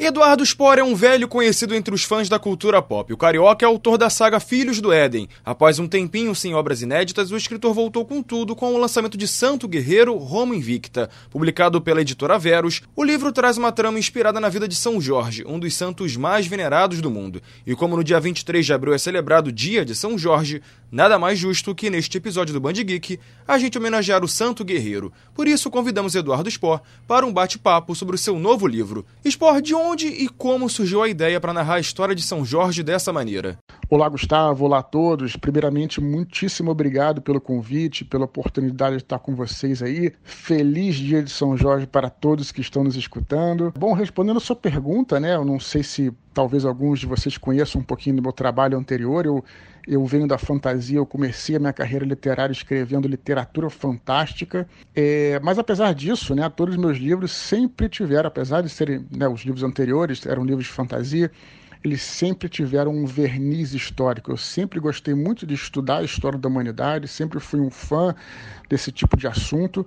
Eduardo Spohr é um velho conhecido entre os fãs da cultura pop. O carioca é autor da saga Filhos do Éden. Após um tempinho sem obras inéditas, o escritor voltou com tudo com o lançamento de Santo Guerreiro, Roma Invicta. Publicado pela editora Verus, o livro traz uma trama inspirada na vida de São Jorge, um dos santos mais venerados do mundo. E como no dia 23 de abril é celebrado o Dia de São Jorge, nada mais justo que neste episódio do Band Geek a gente homenagear o Santo Guerreiro. Por isso, convidamos Eduardo Spohr para um bate-papo sobre o seu novo livro. Spohr, de onde onde e como surgiu a ideia para narrar a história de São Jorge dessa maneira? Olá, Gustavo. Olá a todos. Primeiramente, muitíssimo obrigado pelo convite, pela oportunidade de estar com vocês aí. Feliz dia de São Jorge para todos que estão nos escutando. Bom, respondendo a sua pergunta, né? Eu não sei se talvez alguns de vocês conheçam um pouquinho do meu trabalho anterior. Eu, eu venho da fantasia, eu comecei a minha carreira literária escrevendo literatura fantástica. É, mas apesar disso, né, todos os meus livros sempre tiveram, apesar de serem né, os livros anteriores, eram livros de fantasia, eles sempre tiveram um verniz histórico. Eu sempre gostei muito de estudar a história da humanidade, sempre fui um fã desse tipo de assunto.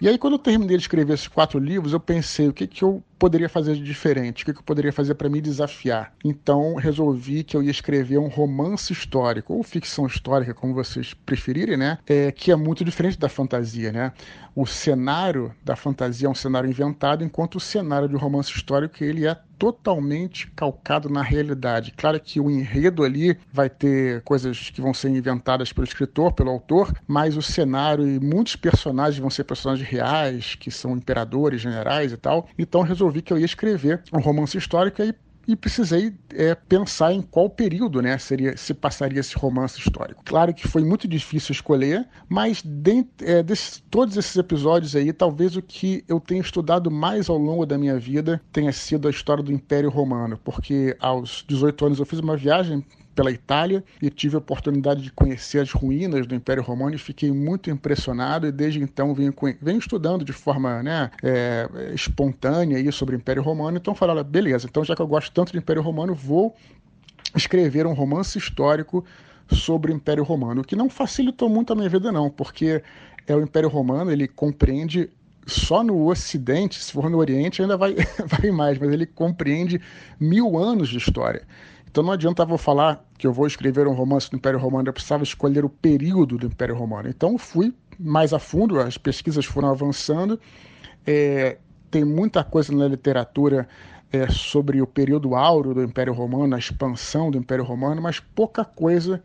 E aí, quando eu terminei de escrever esses quatro livros, eu pensei o que, que eu poderia fazer de diferente, o que, que eu poderia fazer para me desafiar. Então, resolvi que eu ia escrever um romance histórico, ou ficção histórica, como vocês preferirem, né? É, que é muito diferente da fantasia, né? O cenário da fantasia é um cenário inventado, enquanto o cenário de romance histórico ele é totalmente calcado na realidade. Claro que o enredo ali vai ter coisas que vão ser inventadas pelo escritor, pelo autor, mas o cenário e muitos personagens vão ser personagens reais, que são imperadores, generais e tal. Então resolvi que eu ia escrever um romance histórico e e precisei é, pensar em qual período né, seria, se passaria esse romance histórico. Claro que foi muito difícil escolher, mas de, é, todos esses episódios aí, talvez o que eu tenha estudado mais ao longo da minha vida tenha sido a história do Império Romano, porque aos 18 anos eu fiz uma viagem pela Itália e tive a oportunidade de conhecer as ruínas do Império Romano e fiquei muito impressionado e desde então venho, venho estudando de forma né, é, espontânea aí sobre o Império Romano. Então falei, beleza, então já que eu gosto tanto do Império Romano, vou escrever um romance histórico sobre o Império Romano, o que não facilitou muito a minha vida não, porque é o Império Romano, ele compreende só no Ocidente, se for no Oriente ainda vai, vai mais, mas ele compreende mil anos de história. Então não adiantava eu falar que eu vou escrever um romance do Império Romano, eu precisava escolher o período do Império Romano. Então fui mais a fundo, as pesquisas foram avançando. É, tem muita coisa na literatura é, sobre o período áureo do Império Romano, a expansão do Império Romano, mas pouca coisa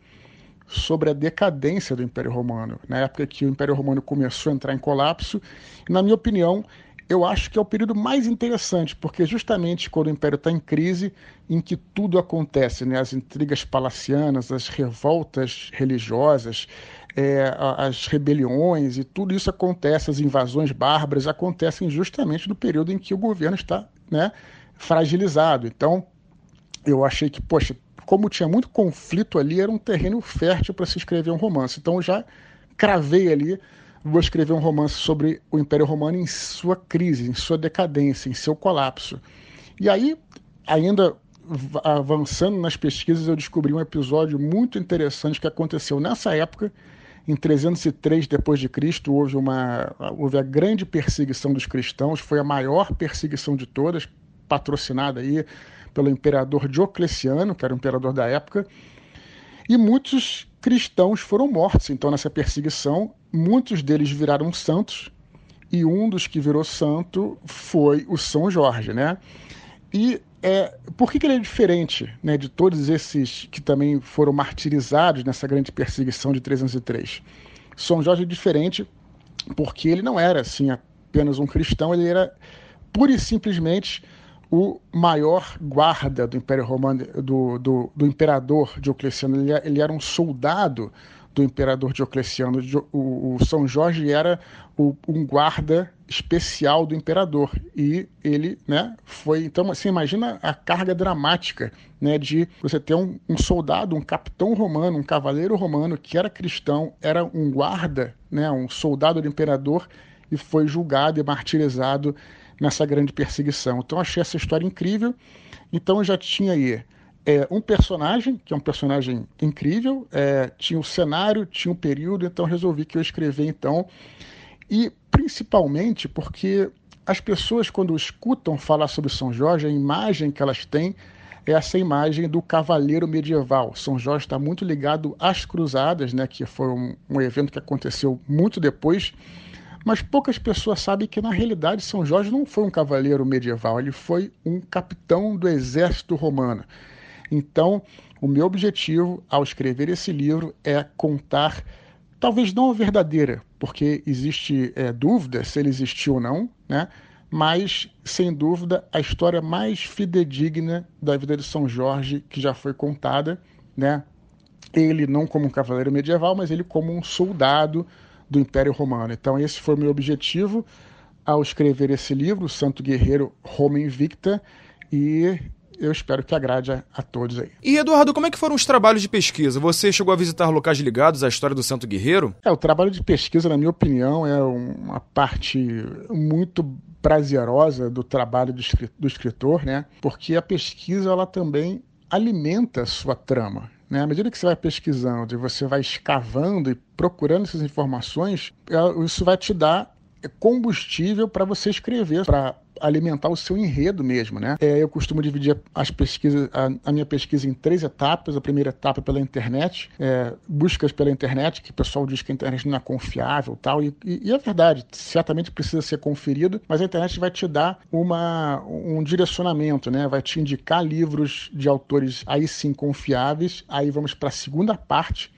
sobre a decadência do Império Romano, na época que o Império Romano começou a entrar em colapso. E, na minha opinião, eu acho que é o período mais interessante, porque justamente quando o Império está em crise, em que tudo acontece, né? as intrigas palacianas, as revoltas religiosas, é, as rebeliões e tudo isso acontece, as invasões bárbaras acontecem justamente no período em que o governo está né, fragilizado. Então, eu achei que, poxa, como tinha muito conflito ali, era um terreno fértil para se escrever um romance. Então, eu já cravei ali vou escrever um romance sobre o Império Romano em sua crise, em sua decadência, em seu colapso. E aí, ainda avançando nas pesquisas, eu descobri um episódio muito interessante que aconteceu nessa época. Em 303 depois de Cristo houve uma houve a grande perseguição dos cristãos, foi a maior perseguição de todas, patrocinada aí pelo imperador Diocleciano, que era o imperador da época. E muitos cristãos foram mortos então nessa perseguição muitos deles viraram santos e um dos que virou santo foi o São Jorge, né? E é, por que, que ele é diferente né, de todos esses que também foram martirizados nessa grande perseguição de 303? São Jorge é diferente porque ele não era assim apenas um cristão, ele era pura e simplesmente o maior guarda do Império Romano, do, do, do imperador Diocleciano. Ele, ele era um soldado do imperador Diocleciano. O, São Jorge era um guarda especial do imperador e ele, né, foi então assim imagina a carga dramática, né, de você ter um, um soldado, um capitão romano, um cavaleiro romano que era cristão, era um guarda, né, um soldado do imperador e foi julgado e martirizado nessa grande perseguição. Então achei essa história incrível. Então eu já tinha aí é, um personagem, que é um personagem incrível, é, tinha um cenário, tinha um período, então resolvi que eu escrever então. E principalmente porque as pessoas, quando escutam falar sobre São Jorge, a imagem que elas têm é essa imagem do cavaleiro medieval. São Jorge está muito ligado às cruzadas, né, que foi um, um evento que aconteceu muito depois mas poucas pessoas sabem que, na realidade, São Jorge não foi um cavaleiro medieval, ele foi um capitão do exército romano. Então, o meu objetivo ao escrever esse livro é contar, talvez não a verdadeira, porque existe é, dúvida se ele existiu ou não, né? mas, sem dúvida, a história mais fidedigna da vida de São Jorge que já foi contada, né? Ele não como um cavaleiro medieval, mas ele como um soldado do Império Romano. Então, esse foi o meu objetivo ao escrever esse livro, Santo Guerreiro Roma Invicta, e eu espero que agrade a, a, todos aí. E Eduardo, como é que foram os trabalhos de pesquisa? Você chegou a visitar locais ligados à história do Santo Guerreiro? É, o trabalho de pesquisa, na minha opinião, é uma parte muito prazerosa do trabalho do escritor, né? Porque a pesquisa ela também alimenta a sua trama. Né? À medida que você vai pesquisando e você vai escavando e procurando essas informações, é, isso vai te dar combustível para você escrever, para alimentar o seu enredo mesmo, né? É, eu costumo dividir as pesquisas, a, a, minha pesquisa em três etapas. A primeira etapa pela internet, é, buscas pela internet, que o pessoal diz que a internet não é confiável tal, e, e, e é verdade, certamente precisa ser conferido, mas a internet vai te dar uma, um direcionamento, né? Vai te indicar livros de autores aí sim confiáveis. Aí vamos para a segunda parte,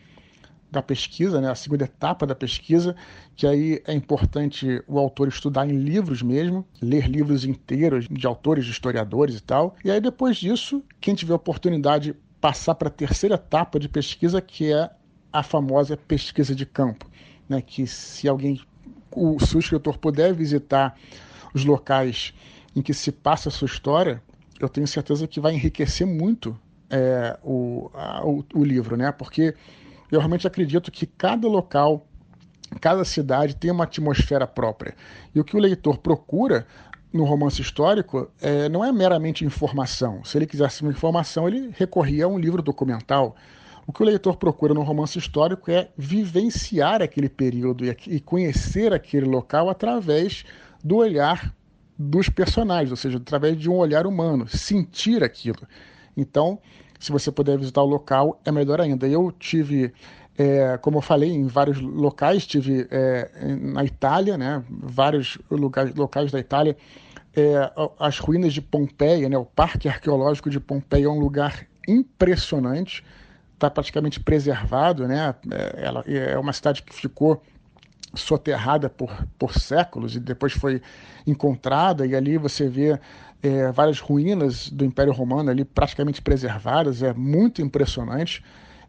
da pesquisa, né, a segunda etapa da pesquisa, que aí é importante o autor estudar em livros mesmo, ler livros inteiros de autores, de historiadores e tal. E aí depois disso, quem tiver oportunidade passar para a terceira etapa de pesquisa, que é a famosa pesquisa de campo, né, que se alguém, o, escritor puder visitar os locais em que se passa a sua história, eu tenho certeza que vai enriquecer muito é, o, a, o, o livro, né? Porque eu realmente acredito que cada local, cada cidade tem uma atmosfera própria. E o que o leitor procura no romance histórico é, não é meramente informação. Se ele quisesse uma informação, ele recorria a um livro documental. O que o leitor procura no romance histórico é vivenciar aquele período e conhecer aquele local através do olhar dos personagens, ou seja, através de um olhar humano, sentir aquilo. Então, se você puder visitar o local, é melhor ainda. Eu tive, é, como eu falei, em vários locais, tive é, na Itália, né, vários lugares, locais da Itália, é, as ruínas de Pompeia, né, o Parque Arqueológico de Pompeia é um lugar impressionante, está praticamente preservado, né, é, ela é uma cidade que ficou soterrada por, por séculos e depois foi encontrada e ali você vê é, várias ruínas do Império Romano ali praticamente preservadas, é muito impressionante.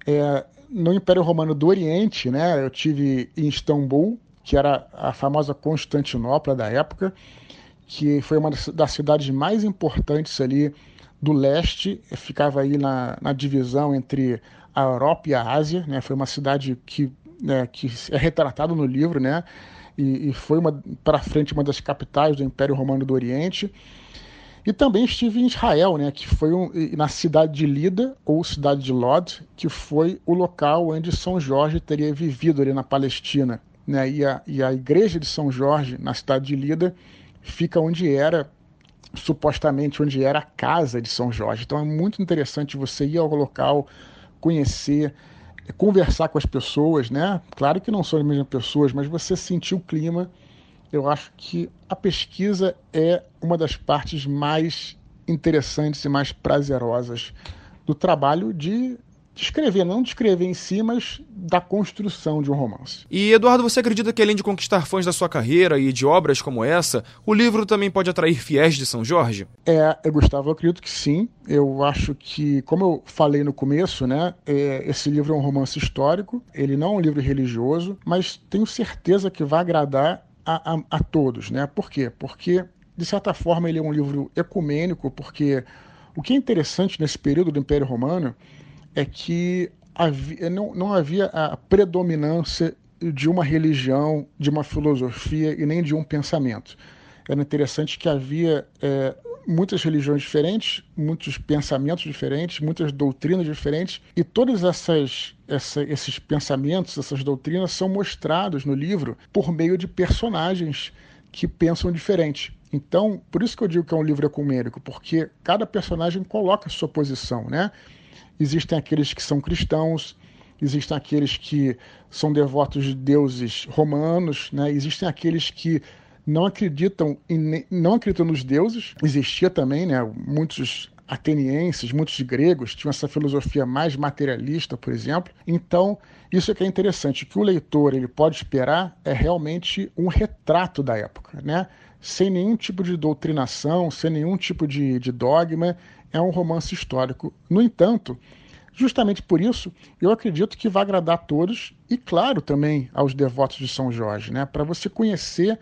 É, no Império Romano do Oriente, né, eu tive em Istambul, que era a famosa Constantinopla da época, que foi uma das cidades mais importantes ali do leste, ficava aí na, na divisão entre a Europa e a Ásia, né, foi uma cidade que, né, que é retratado no livro, né, e, e foi para frente uma das capitais do Império Romano do Oriente. E também estive em Israel, né, que foi um, na cidade de Lida, ou cidade de Lod, que foi o local onde São Jorge teria vivido ali na Palestina. Né, e, a, e a igreja de São Jorge, na cidade de Lida, fica onde era, supostamente, onde era a casa de São Jorge. Então é muito interessante você ir ao local, conhecer, conversar com as pessoas, né? Claro que não são as mesmas pessoas, mas você sentir o clima eu acho que a pesquisa é uma das partes mais interessantes e mais prazerosas do trabalho de escrever, não de escrever em si, mas da construção de um romance. E Eduardo, você acredita que além de conquistar fãs da sua carreira e de obras como essa, o livro também pode atrair fiéis de São Jorge? É, Gustavo, eu acredito que sim. Eu acho que, como eu falei no começo, né, é, esse livro é um romance histórico, ele não é um livro religioso, mas tenho certeza que vai agradar a, a, a todos. Né? Por quê? Porque, de certa forma, ele é um livro ecumênico, porque o que é interessante nesse período do Império Romano é que havia, não, não havia a predominância de uma religião, de uma filosofia e nem de um pensamento. Era interessante que havia é, muitas religiões diferentes, muitos pensamentos diferentes, muitas doutrinas diferentes, e todas essas essa, esses pensamentos, essas doutrinas são mostrados no livro por meio de personagens que pensam diferente. Então, por isso que eu digo que é um livro ecumênico, porque cada personagem coloca a sua posição, né? Existem aqueles que são cristãos, existem aqueles que são devotos de deuses romanos, né? Existem aqueles que não acreditam em, não acreditam nos deuses. Existia também, né, muitos atenienses, muitos gregos tinham essa filosofia mais materialista, por exemplo. Então, isso é que é interessante, que o leitor ele pode esperar é realmente um retrato da época, né? Sem nenhum tipo de doutrinação, sem nenhum tipo de, de dogma, é um romance histórico. No entanto, justamente por isso, eu acredito que vai agradar a todos e, claro, também aos devotos de São Jorge, né? Para você conhecer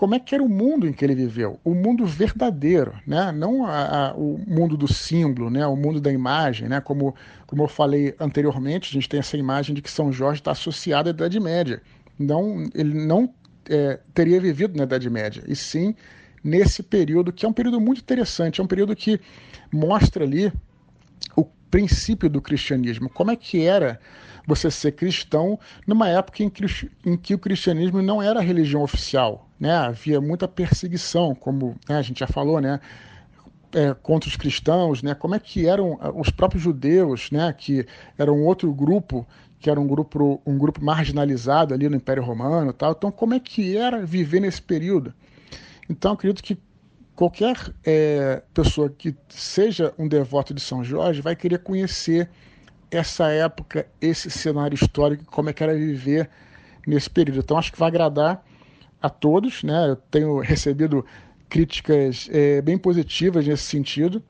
como é que era o mundo em que ele viveu, o mundo verdadeiro, né? não a, a, o mundo do símbolo, né? o mundo da imagem, né? como, como eu falei anteriormente, a gente tem essa imagem de que São Jorge está associado à Idade Média. Não, ele não é, teria vivido na Idade Média, e sim nesse período, que é um período muito interessante, é um período que mostra ali o princípio do cristianismo, como é que era você ser cristão numa época em que, em que o cristianismo não era religião oficial, né? Havia muita perseguição, como né, a gente já falou, né? É, contra os cristãos, né? Como é que eram ah, os próprios judeus, né? Que eram outro grupo, que era um grupo, um grupo marginalizado ali no Império Romano, tal. Então, como é que era viver nesse período? Então, acredito que qualquer é, pessoa que seja um devoto de São Jorge vai querer conhecer essa época, esse cenário histórico, como é que era viver nesse período. Então acho que vai agradar a todos, né? Eu tenho recebido críticas é, bem positivas nesse sentido.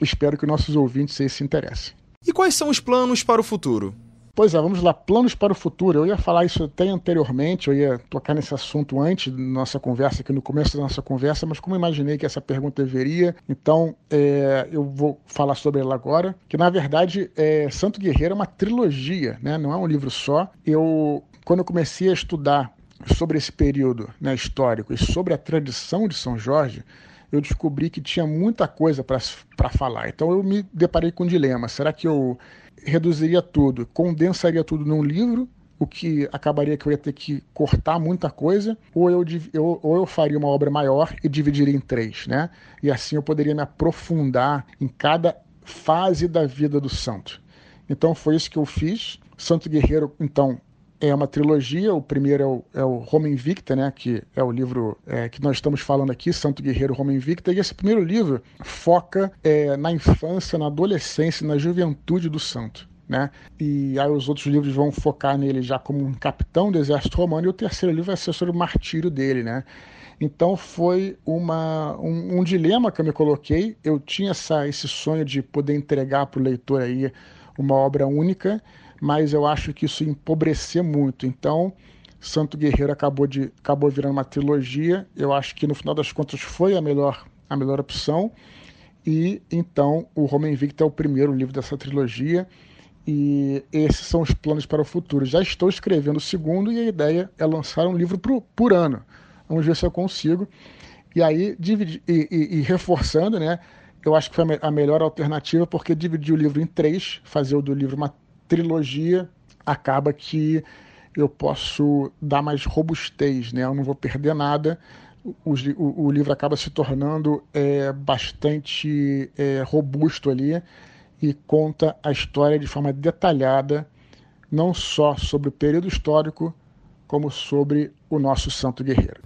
Espero que nossos ouvintes se interessem. E quais são os planos para o futuro? Pois é, vamos lá, planos para o futuro. Eu ia falar isso até anteriormente, eu ia tocar nesse assunto antes da nossa conversa, aqui no começo da nossa conversa, mas como imaginei que essa pergunta deveria, então é, eu vou falar sobre ela agora. Que na verdade, é, Santo Guerreiro é uma trilogia, né? não é um livro só. Eu, quando eu comecei a estudar sobre esse período né, histórico e sobre a tradição de São Jorge, eu descobri que tinha muita coisa para falar. Então eu me deparei com um dilema: será que eu reduziria tudo, condensaria tudo num livro, o que acabaria que eu ia ter que cortar muita coisa, ou eu, eu, ou eu faria uma obra maior e dividiria em três, né? E assim eu poderia me aprofundar em cada fase da vida do santo. Então foi isso que eu fiz. Santo Guerreiro, então, é uma trilogia. O primeiro é o, é o Roma Invicta, né, que é o livro é, que nós estamos falando aqui, Santo Guerreiro Roma Invicta. E esse primeiro livro foca é, na infância, na adolescência, na juventude do santo. Né? E aí os outros livros vão focar nele já como um capitão do exército romano, e o terceiro livro vai ser sobre o martírio dele, né? Então foi uma, um, um dilema que eu me coloquei. Eu tinha essa, esse sonho de poder entregar para o leitor aí uma obra única, mas eu acho que isso empobrecer muito. Então, Santo Guerreiro acabou, de, acabou virando uma trilogia. Eu acho que no final das contas foi a melhor, a melhor opção. E então o Roma Invicta é o primeiro livro dessa trilogia. E esses são os planos para o futuro. Já estou escrevendo o segundo e a ideia é lançar um livro por, por ano. Vamos ver se eu consigo. E aí, dividi, e, e, e reforçando, né? Eu acho que foi a melhor alternativa, porque dividir o livro em três, fazer o do livro uma trilogia, acaba que eu posso dar mais robustez, né? Eu não vou perder nada. O, o, o livro acaba se tornando é, bastante é, robusto ali e conta a história de forma detalhada, não só sobre o período histórico, como sobre o nosso santo guerreiro.